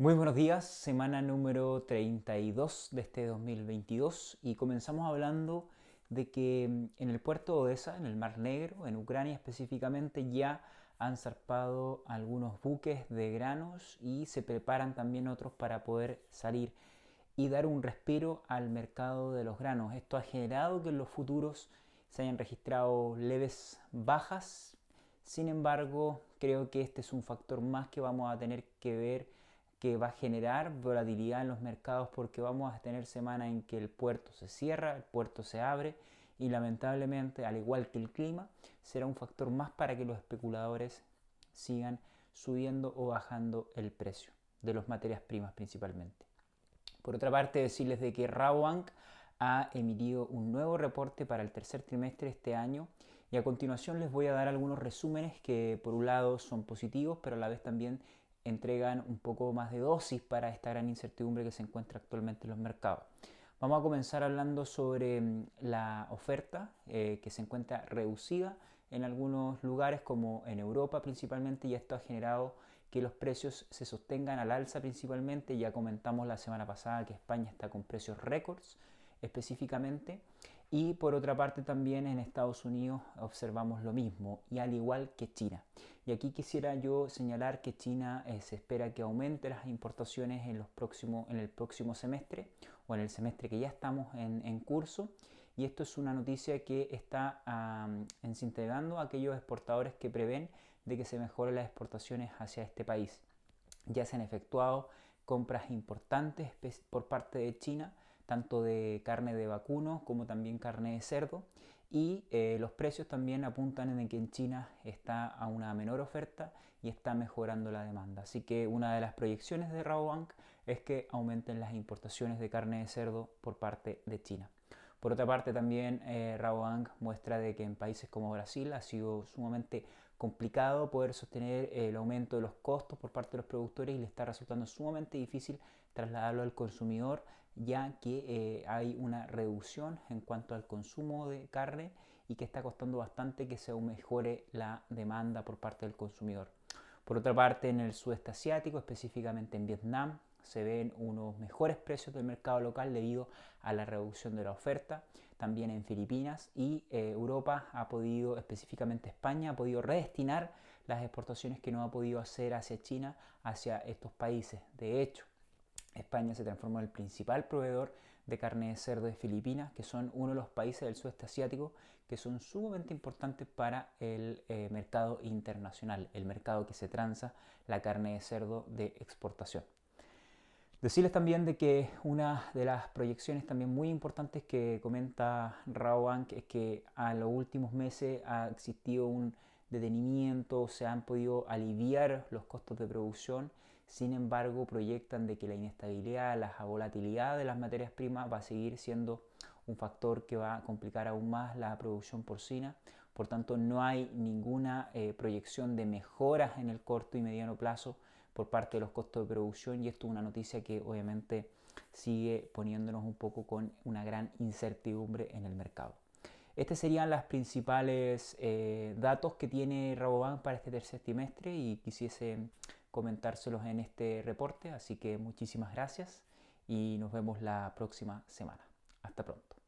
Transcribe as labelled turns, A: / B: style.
A: Muy buenos días, semana número 32 de este 2022 y comenzamos hablando de que mm, en el puerto de Odessa, en el Mar Negro, en Ucrania específicamente, ya han zarpado algunos buques de granos y se preparan también otros para poder salir y dar un respiro al mercado de los granos. Esto ha generado que en los futuros se hayan registrado leves bajas, sin embargo creo que este es un factor más que vamos a tener que ver que va a generar volatilidad en los mercados porque vamos a tener semanas en que el puerto se cierra, el puerto se abre y lamentablemente, al igual que el clima, será un factor más para que los especuladores sigan subiendo o bajando el precio de las materias primas principalmente. Por otra parte, decirles de que Rabobank ha emitido un nuevo reporte para el tercer trimestre de este año y a continuación les voy a dar algunos resúmenes que por un lado son positivos pero a la vez también entregan un poco más de dosis para esta gran incertidumbre que se encuentra actualmente en los mercados. Vamos a comenzar hablando sobre mm, la oferta eh, que se encuentra reducida en algunos lugares como en Europa principalmente y esto ha generado que los precios se sostengan al alza principalmente. Ya comentamos la semana pasada que España está con precios récords específicamente y por otra parte también en Estados Unidos observamos lo mismo y al igual que China. Y aquí quisiera yo señalar que China eh, se espera que aumente las importaciones en, los próximos, en el próximo semestre o en el semestre que ya estamos en, curso. Y esto es una noticia que está um, a aquellos exportadores que prevén de que se mejoren las exportaciones hacia este país. Ya se han efectuado compras importantes por parte de China tanto de carne de vacuno como también carne de cerdo y eh, los precios también apuntan en que en China está a una menor oferta y está mejorando la demanda. Así que una de las proyecciones de Rabobank es que aumenten las importaciones de carne de cerdo por parte de China. Por otra parte, también eh, Rabobank muestra de que en países como Brasil ha sido sumamente complicado poder sostener el aumento de los costos por parte de los productores y le está resultando sumamente difícil trasladarlo al consumidor ya que eh, hay una reducción en cuanto al consumo de carne y que está costando bastante que se mejore la demanda por parte del consumidor. Por otra parte, en el sudeste asiático, específicamente en Vietnam, se ven unos mejores precios del mercado local debido a la reducción de la oferta. También en Filipinas y eh, Europa ha podido, específicamente España, ha podido redestinar las exportaciones que no ha podido hacer hacia China, hacia estos países. De hecho, España se transformó en el principal proveedor de carne de cerdo de Filipinas, que son uno de los países del sudeste asiático que son sumamente importantes para el eh, mercado internacional, el mercado que se transa la carne de cerdo de exportación. Decirles también de que una de las proyecciones también muy importantes que comenta Rabobank es que a los últimos meses ha existido un detenimiento, se han podido aliviar los costos de producción, sin embargo proyectan de que la inestabilidad, la volatilidad de las materias primas va a seguir siendo un factor que va a complicar aún más la producción porcina, por tanto no hay ninguna eh, proyección de mejoras en el corto y mediano plazo por parte de los costos de producción y esto es una noticia que obviamente sigue poniéndonos un poco con una gran incertidumbre en el mercado. Estos serían los principales eh, datos que tiene Rabobank para este tercer trimestre y quisiese comentárselos en este reporte, así que muchísimas gracias y nos vemos la próxima semana. Hasta pronto.